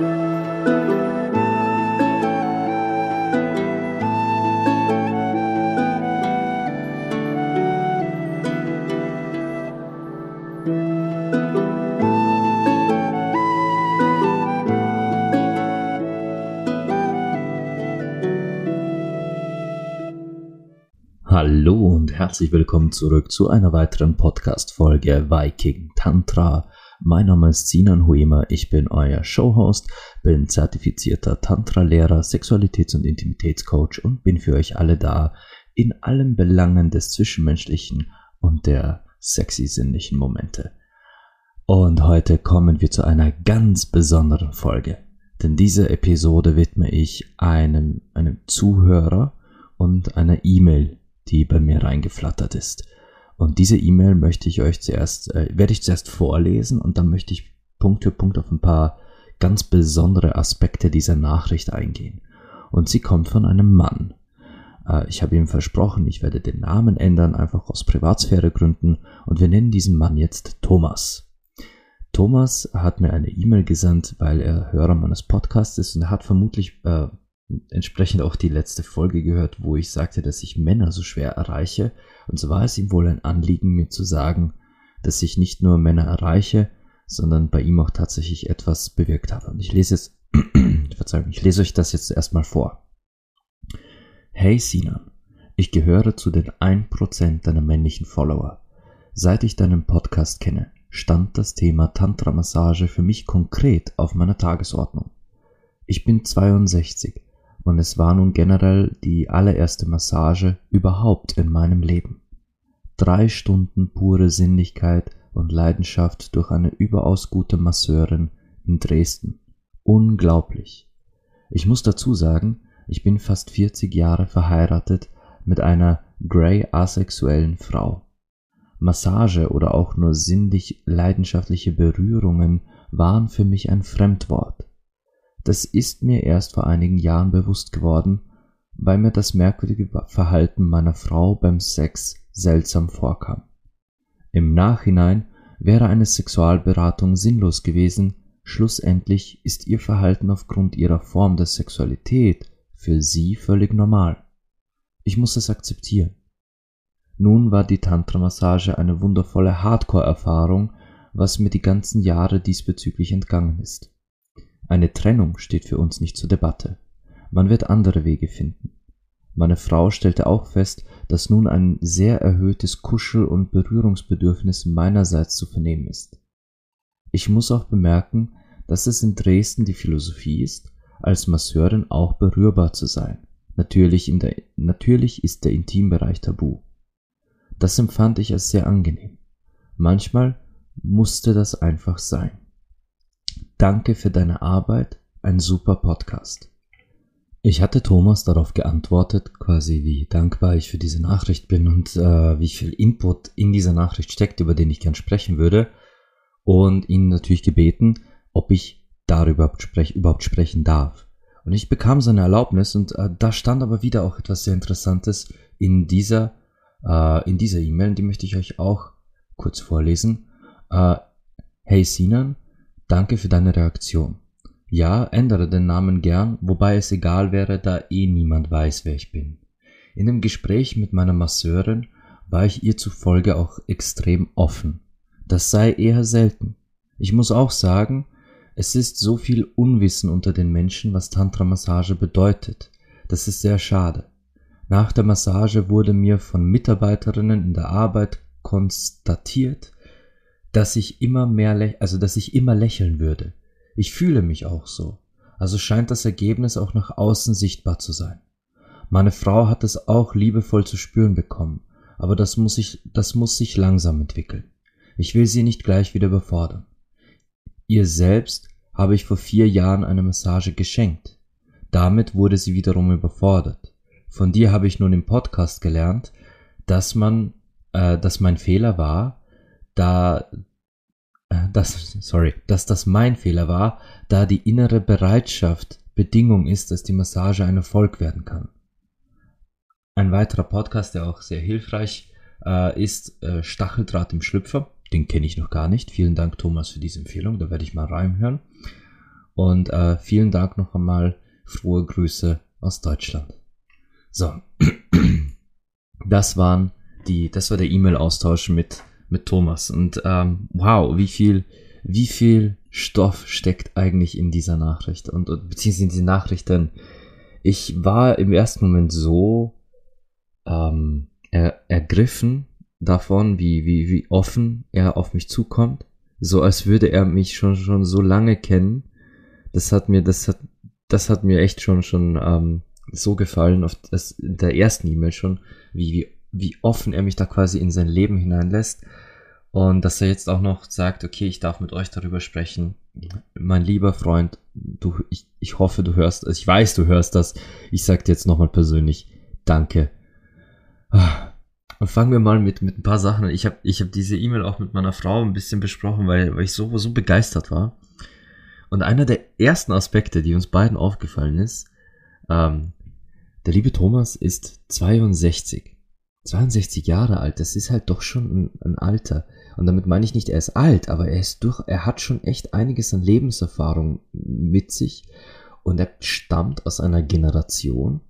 Hallo und herzlich willkommen zurück zu einer weiteren Podcast-Folge Viking Tantra. Mein Name ist Sinan Huema, ich bin euer Showhost, bin zertifizierter Tantra-Lehrer, Sexualitäts- und Intimitätscoach und bin für euch alle da in allen Belangen des Zwischenmenschlichen und der sexy sinnlichen Momente. Und heute kommen wir zu einer ganz besonderen Folge, denn diese Episode widme ich einem, einem Zuhörer und einer E-Mail, die bei mir reingeflattert ist. Und diese E-Mail möchte ich euch zuerst, äh, werde ich zuerst vorlesen und dann möchte ich Punkt für Punkt auf ein paar ganz besondere Aspekte dieser Nachricht eingehen. Und sie kommt von einem Mann. Äh, ich habe ihm versprochen, ich werde den Namen ändern, einfach aus Privatsphäregründen, und wir nennen diesen Mann jetzt Thomas. Thomas hat mir eine E-Mail gesandt, weil er Hörer meines Podcasts ist und er hat vermutlich äh, entsprechend auch die letzte Folge gehört, wo ich sagte, dass ich Männer so schwer erreiche. Und so war es ihm wohl ein Anliegen, mir zu sagen, dass ich nicht nur Männer erreiche, sondern bei ihm auch tatsächlich etwas bewirkt habe. Und ich lese jetzt, Verzeihung, ich lese euch das jetzt erstmal vor. Hey Sinan, ich gehöre zu den 1% deiner männlichen Follower. Seit ich deinen Podcast kenne, stand das Thema Tantra-Massage für mich konkret auf meiner Tagesordnung. Ich bin 62 und es war nun generell die allererste Massage überhaupt in meinem Leben. Drei Stunden pure Sinnlichkeit und Leidenschaft durch eine überaus gute Masseurin in Dresden. Unglaublich. Ich muss dazu sagen, ich bin fast 40 Jahre verheiratet mit einer grey asexuellen Frau. Massage oder auch nur sinnlich leidenschaftliche Berührungen waren für mich ein Fremdwort. Das ist mir erst vor einigen Jahren bewusst geworden, weil mir das merkwürdige Verhalten meiner Frau beim Sex seltsam vorkam. Im Nachhinein wäre eine Sexualberatung sinnlos gewesen, schlussendlich ist ihr Verhalten aufgrund ihrer Form der Sexualität für sie völlig normal. Ich muss es akzeptieren. Nun war die Tantra-Massage eine wundervolle Hardcore-Erfahrung, was mir die ganzen Jahre diesbezüglich entgangen ist. Eine Trennung steht für uns nicht zur Debatte. Man wird andere Wege finden. Meine Frau stellte auch fest, dass nun ein sehr erhöhtes Kuschel- und Berührungsbedürfnis meinerseits zu vernehmen ist. Ich muss auch bemerken, dass es in Dresden die Philosophie ist, als Masseurin auch berührbar zu sein. Natürlich, der, natürlich ist der Intimbereich tabu. Das empfand ich als sehr angenehm. Manchmal musste das einfach sein. Danke für deine Arbeit, ein super Podcast. Ich hatte Thomas darauf geantwortet, quasi wie dankbar ich für diese Nachricht bin und äh, wie viel Input in dieser Nachricht steckt, über den ich gern sprechen würde. Und ihn natürlich gebeten, ob ich darüber sprech, überhaupt sprechen darf. Und ich bekam seine Erlaubnis und äh, da stand aber wieder auch etwas sehr Interessantes in dieser äh, in dieser E-Mail, die möchte ich euch auch kurz vorlesen. Äh, hey Sinan, Danke für deine Reaktion. Ja, ändere den Namen gern, wobei es egal wäre, da eh niemand weiß, wer ich bin. In dem Gespräch mit meiner Masseurin war ich ihr zufolge auch extrem offen. Das sei eher selten. Ich muss auch sagen, es ist so viel Unwissen unter den Menschen, was Tantra-Massage bedeutet. Das ist sehr schade. Nach der Massage wurde mir von Mitarbeiterinnen in der Arbeit konstatiert, dass ich immer mehr, also dass ich immer lächeln würde. Ich fühle mich auch so. Also scheint das Ergebnis auch nach außen sichtbar zu sein. Meine Frau hat es auch liebevoll zu spüren bekommen, aber das muss ich, das muss sich langsam entwickeln. Ich will sie nicht gleich wieder überfordern. Ihr selbst habe ich vor vier Jahren eine Massage geschenkt. Damit wurde sie wiederum überfordert. Von dir habe ich nun im Podcast gelernt, dass man, äh, dass mein Fehler war, da äh, das, sorry, dass das mein Fehler war, da die innere Bereitschaft Bedingung ist, dass die Massage ein Erfolg werden kann. Ein weiterer Podcast, der auch sehr hilfreich äh, ist, äh, Stacheldraht im Schlüpfer. Den kenne ich noch gar nicht. Vielen Dank, Thomas, für diese Empfehlung. Da werde ich mal reinhören. Und äh, vielen Dank noch einmal. Frohe Grüße aus Deutschland. So. Das waren die, das war der E-Mail-Austausch mit, mit Thomas. Und ähm, wow, wie viel, wie viel Stoff steckt eigentlich in dieser Nachricht und, und beziehungsweise in diesen Nachrichten. Ich war im ersten Moment so ähm, er, ergriffen davon, wie, wie, wie offen er auf mich zukommt. So als würde er mich schon, schon so lange kennen. Das hat mir, das hat, das hat mir echt schon, schon ähm, so gefallen, auf das, der ersten E-Mail schon, wie, wie, wie offen er mich da quasi in sein Leben hineinlässt. Und dass er jetzt auch noch sagt, okay, ich darf mit euch darüber sprechen. Mein lieber Freund, du, ich, ich hoffe, du hörst, also ich weiß, du hörst das. Ich sag dir jetzt nochmal persönlich, danke. Ah, und fangen wir mal mit, mit ein paar Sachen an. Ich habe ich hab diese E-Mail auch mit meiner Frau ein bisschen besprochen, weil, weil ich so, so begeistert war. Und einer der ersten Aspekte, die uns beiden aufgefallen ist, ähm, der liebe Thomas ist 62. 62 Jahre alt, das ist halt doch schon ein, ein, Alter. Und damit meine ich nicht, er ist alt, aber er ist durch, er hat schon echt einiges an Lebenserfahrung mit sich. Und er stammt aus einer Generation,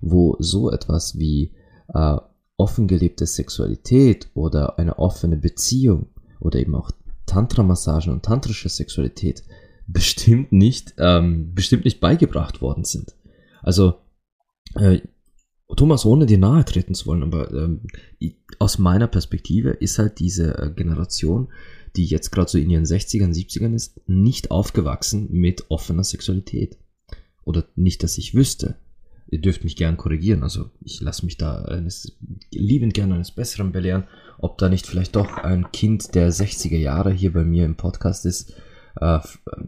wo so etwas wie äh, offen gelebte Sexualität oder eine offene Beziehung oder eben auch Tantra-Massagen und tantrische Sexualität bestimmt nicht, ähm, bestimmt nicht beigebracht worden sind. Also äh, Thomas, ohne dir nahe treten zu wollen, aber ähm, aus meiner Perspektive ist halt diese äh, Generation, die jetzt gerade so in ihren 60ern, 70ern ist, nicht aufgewachsen mit offener Sexualität. Oder nicht, dass ich wüsste. Ihr dürft mich gern korrigieren, also ich lasse mich da eines, liebend gerne eines Besseren belehren, ob da nicht vielleicht doch ein Kind der 60er Jahre hier bei mir im Podcast ist, äh,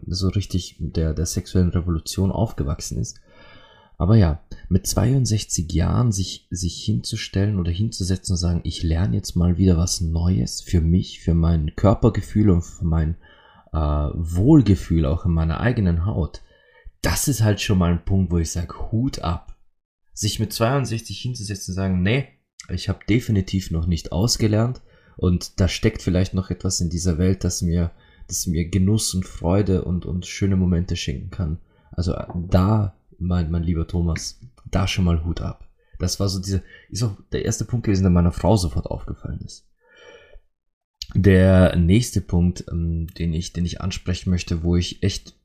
so richtig der, der sexuellen Revolution aufgewachsen ist. Aber ja, mit 62 Jahren sich, sich hinzustellen oder hinzusetzen und sagen, ich lerne jetzt mal wieder was Neues für mich, für mein Körpergefühl und für mein äh, Wohlgefühl auch in meiner eigenen Haut. Das ist halt schon mal ein Punkt, wo ich sage, Hut ab. Sich mit 62 hinzusetzen und sagen, nee, ich habe definitiv noch nicht ausgelernt und da steckt vielleicht noch etwas in dieser Welt, das mir, das mir Genuss und Freude und, und schöne Momente schenken kann. Also da mein, mein lieber Thomas, da schon mal Hut ab. Das war so diese, ist auch der erste Punkt gewesen, der meiner Frau sofort aufgefallen ist. Der nächste Punkt, ähm, den ich, den ich ansprechen möchte, wo ich echt,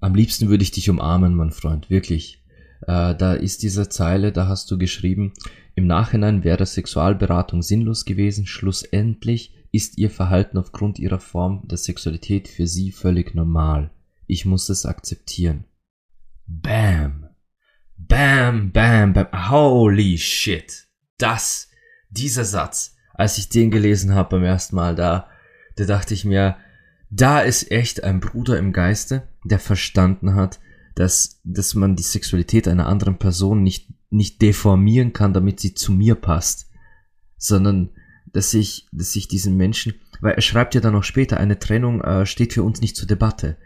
am liebsten würde ich dich umarmen, mein Freund, wirklich. Äh, da ist diese Zeile, da hast du geschrieben, im Nachhinein wäre Sexualberatung sinnlos gewesen, schlussendlich ist ihr Verhalten aufgrund ihrer Form der Sexualität für sie völlig normal. Ich muss es akzeptieren. Bam. Bam, bam, bam. Holy shit. Das, dieser Satz, als ich den gelesen habe beim ersten Mal da, da dachte ich mir, da ist echt ein Bruder im Geiste, der verstanden hat, dass, dass man die Sexualität einer anderen Person nicht, nicht deformieren kann, damit sie zu mir passt, sondern dass ich, dass ich diesen Menschen, weil er schreibt ja dann noch später, eine Trennung äh, steht für uns nicht zur Debatte.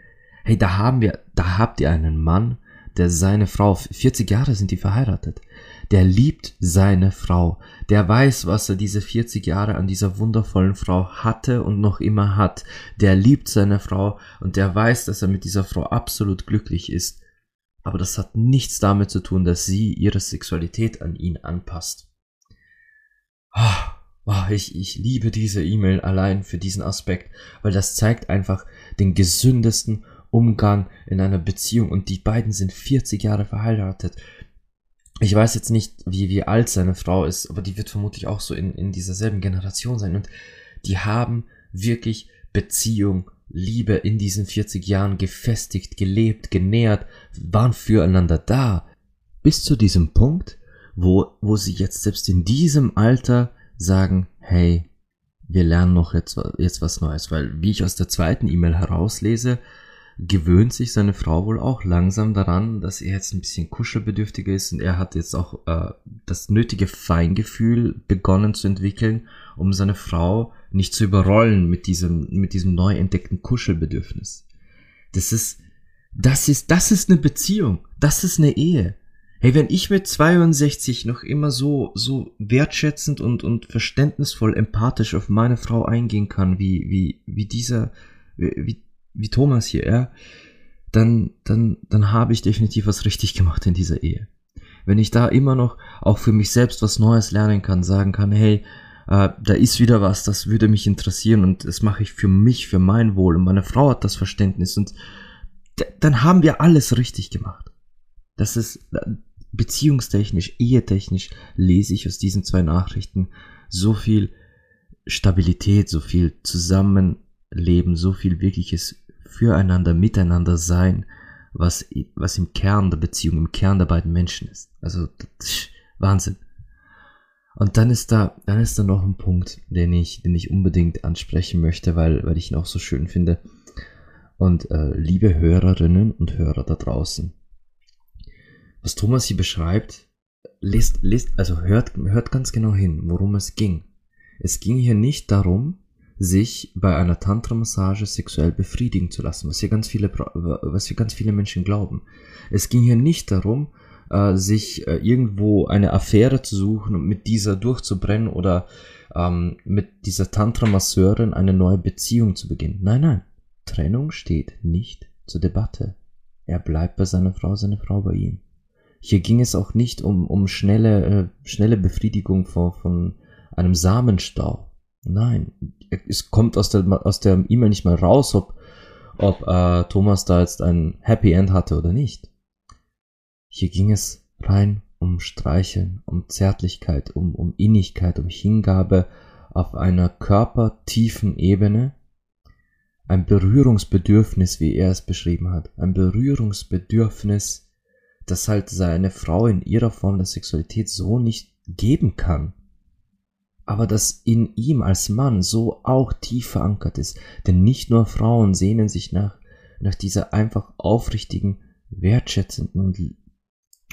Hey, da haben wir, da habt ihr einen Mann, der seine Frau, 40 Jahre sind die verheiratet, der liebt seine Frau, der weiß, was er diese 40 Jahre an dieser wundervollen Frau hatte und noch immer hat, der liebt seine Frau und der weiß, dass er mit dieser Frau absolut glücklich ist. Aber das hat nichts damit zu tun, dass sie ihre Sexualität an ihn anpasst. Oh, ich, ich liebe diese E-Mail allein für diesen Aspekt, weil das zeigt einfach den gesündesten Umgang in einer Beziehung und die beiden sind 40 Jahre verheiratet. Ich weiß jetzt nicht, wie, wie alt seine Frau ist, aber die wird vermutlich auch so in, in dieser selben Generation sein und die haben wirklich Beziehung, Liebe in diesen 40 Jahren gefestigt, gelebt, genährt, waren füreinander da. Bis zu diesem Punkt, wo, wo sie jetzt selbst in diesem Alter sagen, hey, wir lernen noch jetzt, jetzt was Neues, weil wie ich aus der zweiten E-Mail herauslese, gewöhnt sich seine Frau wohl auch langsam daran, dass er jetzt ein bisschen kuschelbedürftiger ist und er hat jetzt auch äh, das nötige Feingefühl begonnen zu entwickeln, um seine Frau nicht zu überrollen mit diesem, mit diesem neu entdeckten Kuschelbedürfnis. Das ist, das ist, das ist eine Beziehung. Das ist eine Ehe. Hey, wenn ich mit 62 noch immer so, so wertschätzend und, und verständnisvoll empathisch auf meine Frau eingehen kann, wie, wie, wie dieser, wie, wie Thomas hier, ja, dann, dann, dann habe ich definitiv was richtig gemacht in dieser Ehe. Wenn ich da immer noch auch für mich selbst was Neues lernen kann, sagen kann, hey, äh, da ist wieder was, das würde mich interessieren und das mache ich für mich, für mein Wohl und meine Frau hat das Verständnis und dann haben wir alles richtig gemacht. Das ist äh, beziehungstechnisch, ehetechnisch lese ich aus diesen zwei Nachrichten so viel Stabilität, so viel Zusammenleben, so viel wirkliches Füreinander, Miteinander sein, was, was im Kern der Beziehung, im Kern der beiden Menschen ist. Also, Wahnsinn. Und dann ist da, dann ist da noch ein Punkt, den ich, den ich unbedingt ansprechen möchte, weil, weil ich ihn auch so schön finde. Und äh, liebe Hörerinnen und Hörer da draußen, was Thomas hier beschreibt, lest, lest, also hört, hört ganz genau hin, worum es ging. Es ging hier nicht darum, sich bei einer Tantra-Massage sexuell befriedigen zu lassen, was hier ganz viele, was hier ganz viele Menschen glauben. Es ging hier nicht darum, äh, sich äh, irgendwo eine Affäre zu suchen und mit dieser durchzubrennen oder ähm, mit dieser Tantra-Masseurin eine neue Beziehung zu beginnen. Nein, nein. Trennung steht nicht zur Debatte. Er bleibt bei seiner Frau, seine Frau bei ihm. Hier ging es auch nicht um, um schnelle, äh, schnelle Befriedigung von, von einem Samenstau. Nein, es kommt aus der aus der E-Mail nicht mal raus, ob, ob äh, Thomas da jetzt ein Happy End hatte oder nicht. Hier ging es rein um Streicheln, um Zärtlichkeit, um, um Innigkeit, um Hingabe auf einer körpertiefen Ebene, ein Berührungsbedürfnis, wie er es beschrieben hat, ein Berührungsbedürfnis, das halt seine Frau in ihrer Form der Sexualität so nicht geben kann aber das in ihm als Mann so auch tief verankert ist. Denn nicht nur Frauen sehnen sich nach, nach dieser einfach aufrichtigen, wertschätzenden und,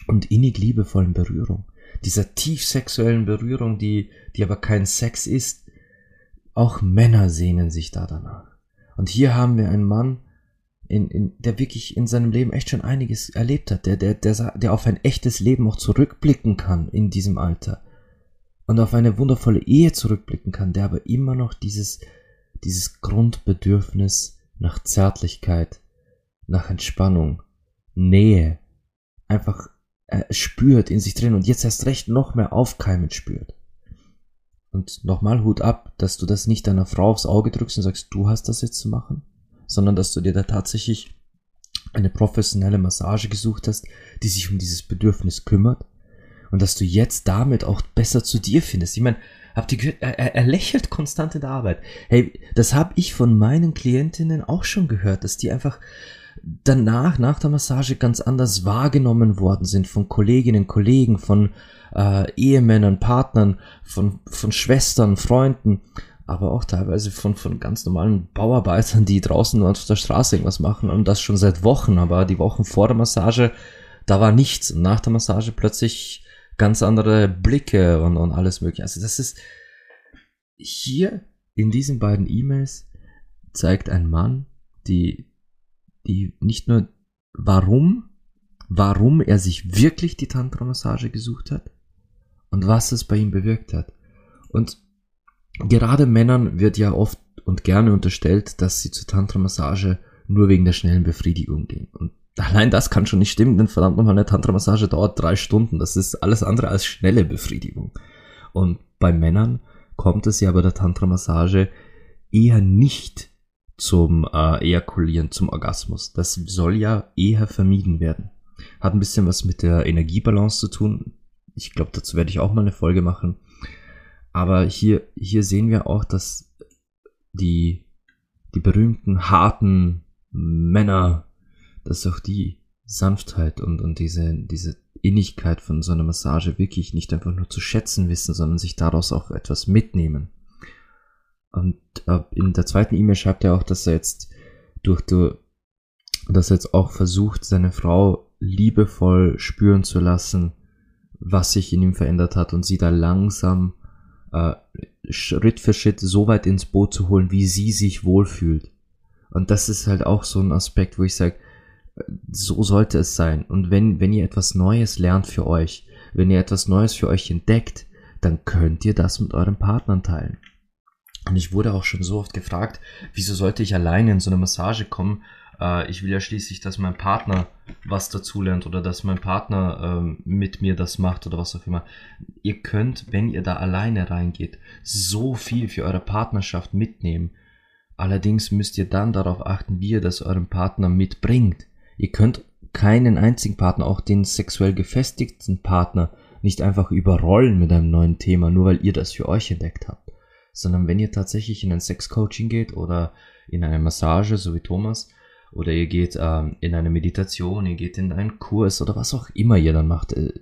und innig liebevollen Berührung. Dieser tief sexuellen Berührung, die, die aber kein Sex ist. Auch Männer sehnen sich da danach. Und hier haben wir einen Mann, in, in, der wirklich in seinem Leben echt schon einiges erlebt hat, der, der, der, der auf ein echtes Leben auch zurückblicken kann in diesem Alter und auf eine wundervolle Ehe zurückblicken kann, der aber immer noch dieses, dieses Grundbedürfnis nach Zärtlichkeit, nach Entspannung, Nähe einfach äh, spürt in sich drin und jetzt erst recht noch mehr aufkeimend spürt. Und nochmal Hut ab, dass du das nicht deiner Frau aufs Auge drückst und sagst, du hast das jetzt zu machen, sondern dass du dir da tatsächlich eine professionelle Massage gesucht hast, die sich um dieses Bedürfnis kümmert und dass du jetzt damit auch besser zu dir findest. Ich meine, habt ihr gehört, er, er lächelt konstant in der Arbeit. Hey, das habe ich von meinen Klientinnen auch schon gehört, dass die einfach danach, nach der Massage ganz anders wahrgenommen worden sind von Kolleginnen, Kollegen, von äh, Ehemännern, Partnern, von, von Schwestern, Freunden, aber auch teilweise von, von ganz normalen Bauarbeitern, die draußen auf der Straße irgendwas machen und das schon seit Wochen, aber die Wochen vor der Massage, da war nichts und nach der Massage plötzlich ganz andere Blicke und, und alles mögliche. Also das ist hier in diesen beiden E-Mails zeigt ein Mann, die, die nicht nur warum, warum er sich wirklich die Tantra-Massage gesucht hat und was es bei ihm bewirkt hat. Und gerade Männern wird ja oft und gerne unterstellt, dass sie zur Tantra-Massage nur wegen der schnellen Befriedigung gehen. Und Allein das kann schon nicht stimmen, denn verdammt nochmal eine Tantra-Massage dauert drei Stunden. Das ist alles andere als schnelle Befriedigung. Und bei Männern kommt es ja bei der Tantra-Massage eher nicht zum äh, Ejakulieren, zum Orgasmus. Das soll ja eher vermieden werden. Hat ein bisschen was mit der Energiebalance zu tun. Ich glaube, dazu werde ich auch mal eine Folge machen. Aber hier, hier sehen wir auch, dass die, die berühmten harten Männer dass auch die Sanftheit und, und diese, diese Innigkeit von so einer Massage wirklich nicht einfach nur zu schätzen wissen, sondern sich daraus auch etwas mitnehmen. Und äh, in der zweiten E-Mail schreibt er auch, dass er jetzt durch die, dass er jetzt auch versucht, seine Frau liebevoll spüren zu lassen, was sich in ihm verändert hat und sie da langsam äh, Schritt für Schritt so weit ins Boot zu holen, wie sie sich wohlfühlt. Und das ist halt auch so ein Aspekt, wo ich sage, so sollte es sein. Und wenn, wenn ihr etwas Neues lernt für euch, wenn ihr etwas Neues für euch entdeckt, dann könnt ihr das mit euren Partnern teilen. Und ich wurde auch schon so oft gefragt, wieso sollte ich alleine in so eine Massage kommen, Äh, ich will ja schließlich, dass mein Partner was dazulernt oder dass mein Partner äh, mit mir das macht oder was auch immer. Ihr könnt, wenn ihr da alleine reingeht, so viel für eure Partnerschaft mitnehmen. Allerdings müsst ihr dann darauf achten, wie ihr das eurem Partner mitbringt. Ihr könnt keinen einzigen Partner, auch den sexuell gefestigten Partner, nicht einfach überrollen mit einem neuen Thema, nur weil ihr das für euch entdeckt habt. Sondern wenn ihr tatsächlich in ein Sexcoaching geht oder in eine Massage, so wie Thomas, oder ihr geht ähm, in eine Meditation, ihr geht in einen Kurs oder was auch immer ihr dann macht, äh,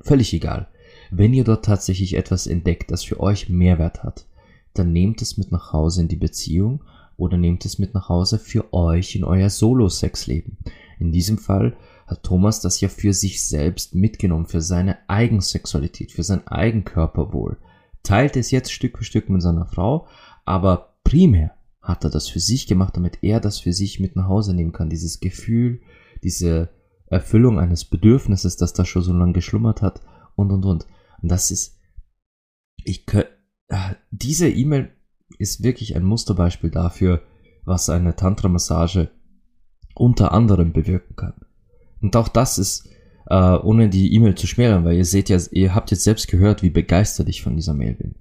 völlig egal. Wenn ihr dort tatsächlich etwas entdeckt, das für euch Mehrwert hat, dann nehmt es mit nach Hause in die Beziehung oder nehmt es mit nach Hause für euch in euer Solo-Sexleben. In diesem Fall hat Thomas das ja für sich selbst mitgenommen, für seine Eigensexualität, für sein Eigenkörperwohl. Teilt es jetzt Stück für Stück mit seiner Frau, aber primär hat er das für sich gemacht, damit er das für sich mit nach Hause nehmen kann. Dieses Gefühl, diese Erfüllung eines Bedürfnisses, das da schon so lange geschlummert hat und und und. Und das ist, ich könnte, ah, diese E-Mail ist wirklich ein Musterbeispiel dafür, was eine Tantra-Massage unter anderem bewirken kann. Und auch das ist, äh, ohne die E-Mail zu schmälern, weil ihr seht ja, ihr habt jetzt selbst gehört, wie begeistert ich von dieser Mail bin.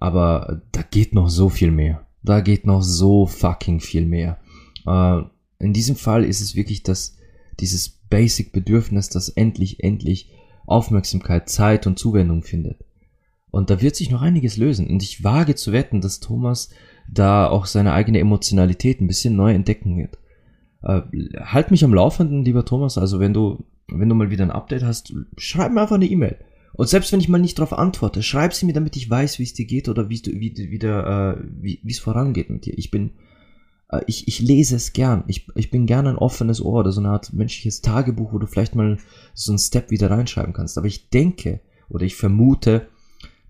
Aber da geht noch so viel mehr. Da geht noch so fucking viel mehr. Äh, in diesem Fall ist es wirklich das, dieses Basic-Bedürfnis, das endlich, endlich Aufmerksamkeit, Zeit und Zuwendung findet. Und da wird sich noch einiges lösen. Und ich wage zu wetten, dass Thomas da auch seine eigene Emotionalität ein bisschen neu entdecken wird. Äh, halt mich am Laufenden, lieber Thomas. Also wenn du, wenn du mal wieder ein Update hast, schreib mir einfach eine E-Mail. Und selbst wenn ich mal nicht darauf antworte, schreib sie mir, damit ich weiß, wie es dir geht oder wie, wie, wie, der, äh, wie es vorangeht mit dir. Ich bin, äh, ich, ich lese es gern. Ich, ich bin gern ein offenes Ohr oder so eine Art menschliches Tagebuch, wo du vielleicht mal so einen Step wieder reinschreiben kannst. Aber ich denke oder ich vermute,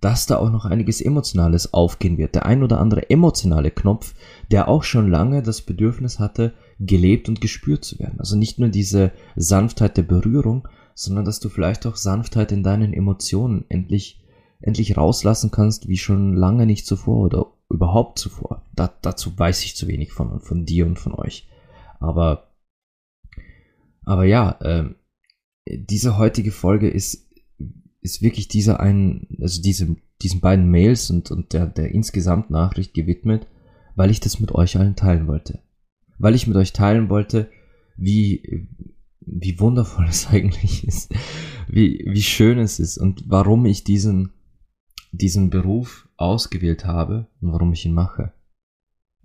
dass da auch noch einiges Emotionales aufgehen wird. Der ein oder andere emotionale Knopf, der auch schon lange das Bedürfnis hatte, gelebt und gespürt zu werden. Also nicht nur diese Sanftheit der Berührung, sondern dass du vielleicht auch Sanftheit in deinen Emotionen endlich, endlich rauslassen kannst, wie schon lange nicht zuvor oder überhaupt zuvor. Da, dazu weiß ich zu wenig von, von dir und von euch. Aber, aber ja, äh, diese heutige Folge ist ist wirklich dieser einen, also diese, diesen beiden Mails und, und der, der insgesamt Nachricht gewidmet, weil ich das mit euch allen teilen wollte. Weil ich mit euch teilen wollte, wie, wie wundervoll es eigentlich ist, wie, wie schön es ist und warum ich diesen, diesen Beruf ausgewählt habe und warum ich ihn mache.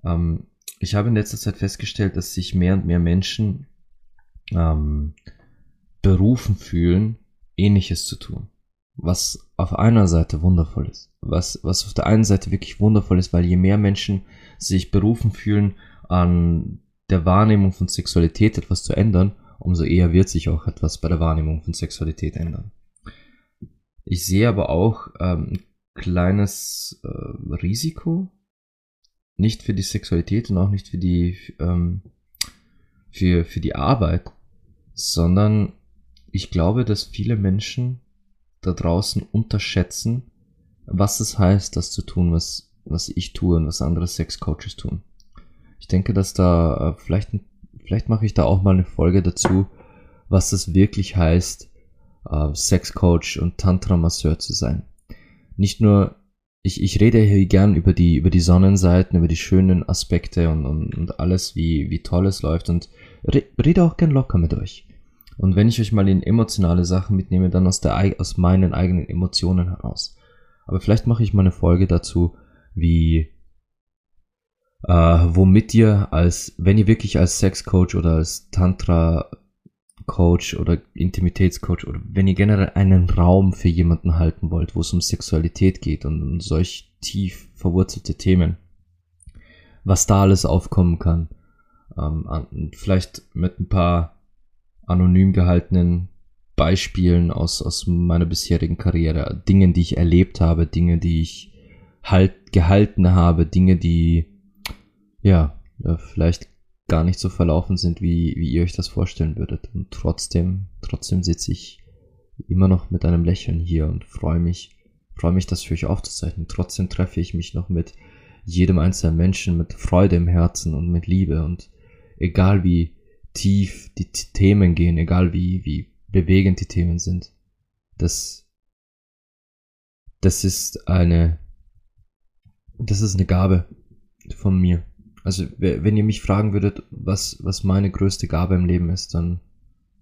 Ähm, ich habe in letzter Zeit festgestellt, dass sich mehr und mehr Menschen ähm, berufen fühlen, ähnliches zu tun was auf einer Seite wundervoll ist. Was, was auf der einen Seite wirklich wundervoll ist, weil je mehr Menschen sich berufen fühlen, an der Wahrnehmung von Sexualität etwas zu ändern, umso eher wird sich auch etwas bei der Wahrnehmung von Sexualität ändern. Ich sehe aber auch ähm, ein kleines äh, Risiko, nicht für die Sexualität und auch nicht für die ähm, für, für die Arbeit, sondern ich glaube, dass viele Menschen da draußen unterschätzen, was es heißt, das zu tun, was, was ich tue und was andere Sexcoaches tun. Ich denke, dass da äh, vielleicht, vielleicht mache ich da auch mal eine Folge dazu, was es wirklich heißt, äh, Sexcoach und Tantra-Masseur zu sein. Nicht nur, ich, ich rede hier gern über die, über die Sonnenseiten, über die schönen Aspekte und, und, und alles, wie, wie toll es läuft und rede auch gern locker mit euch. Und wenn ich euch mal in emotionale Sachen mitnehme, dann aus, der, aus meinen eigenen Emotionen heraus. Aber vielleicht mache ich mal eine Folge dazu, wie, äh, womit ihr als, wenn ihr wirklich als Sexcoach oder als Tantra-Coach oder Intimitätscoach oder wenn ihr generell einen Raum für jemanden halten wollt, wo es um Sexualität geht und um solch tief verwurzelte Themen, was da alles aufkommen kann. Ähm, vielleicht mit ein paar anonym gehaltenen Beispielen aus, aus meiner bisherigen Karriere, Dingen, die ich erlebt habe, Dinge, die ich halt gehalten habe, Dinge, die ja, vielleicht gar nicht so verlaufen sind, wie, wie ihr euch das vorstellen würdet. Und trotzdem, trotzdem sitze ich immer noch mit einem Lächeln hier und freue mich, freue mich, das für euch aufzuzeichnen. Trotzdem treffe ich mich noch mit jedem einzelnen Menschen mit Freude im Herzen und mit Liebe und egal wie, tief die Themen gehen, egal wie, wie bewegend die Themen sind. Das, das ist eine, das ist eine Gabe von mir. Also, wenn ihr mich fragen würdet, was, was meine größte Gabe im Leben ist, dann,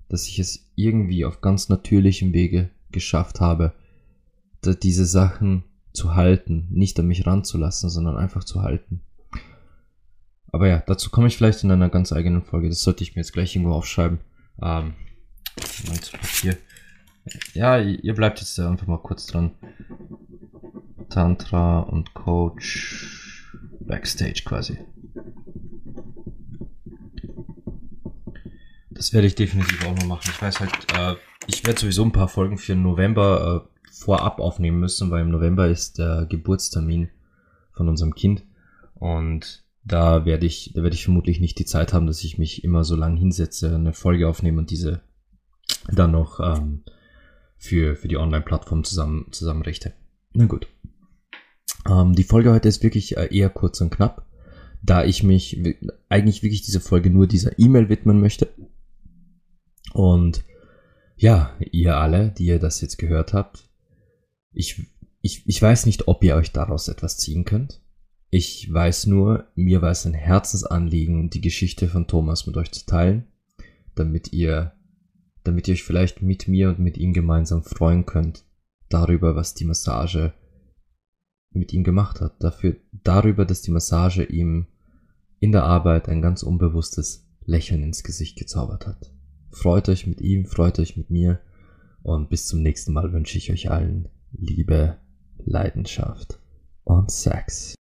dass ich es irgendwie auf ganz natürlichem Wege geschafft habe, diese Sachen zu halten, nicht an mich ranzulassen, sondern einfach zu halten. Aber ja, dazu komme ich vielleicht in einer ganz eigenen Folge. Das sollte ich mir jetzt gleich irgendwo aufschreiben. Ähm, Papier. Ja, ihr bleibt jetzt einfach mal kurz dran. Tantra und Coach Backstage quasi. Das werde ich definitiv auch noch machen. Ich weiß halt, äh, ich werde sowieso ein paar Folgen für November äh, vorab aufnehmen müssen, weil im November ist der Geburtstermin von unserem Kind. Und da werde ich, da werde ich vermutlich nicht die Zeit haben, dass ich mich immer so lang hinsetze, eine Folge aufnehme und diese dann noch ähm, für, für die Online-Plattform zusammen, zusammenrichte. Na gut. Ähm, die Folge heute ist wirklich äh, eher kurz und knapp, da ich mich eigentlich wirklich diese Folge nur dieser E-Mail widmen möchte. Und ja, ihr alle, die ihr das jetzt gehört habt, ich, ich, ich weiß nicht, ob ihr euch daraus etwas ziehen könnt. Ich weiß nur, mir war es ein Herzensanliegen, die Geschichte von Thomas mit euch zu teilen, damit ihr, damit ihr euch vielleicht mit mir und mit ihm gemeinsam freuen könnt darüber, was die Massage mit ihm gemacht hat. Dafür, darüber, dass die Massage ihm in der Arbeit ein ganz unbewusstes Lächeln ins Gesicht gezaubert hat. Freut euch mit ihm, freut euch mit mir und bis zum nächsten Mal wünsche ich euch allen Liebe, Leidenschaft und Sex.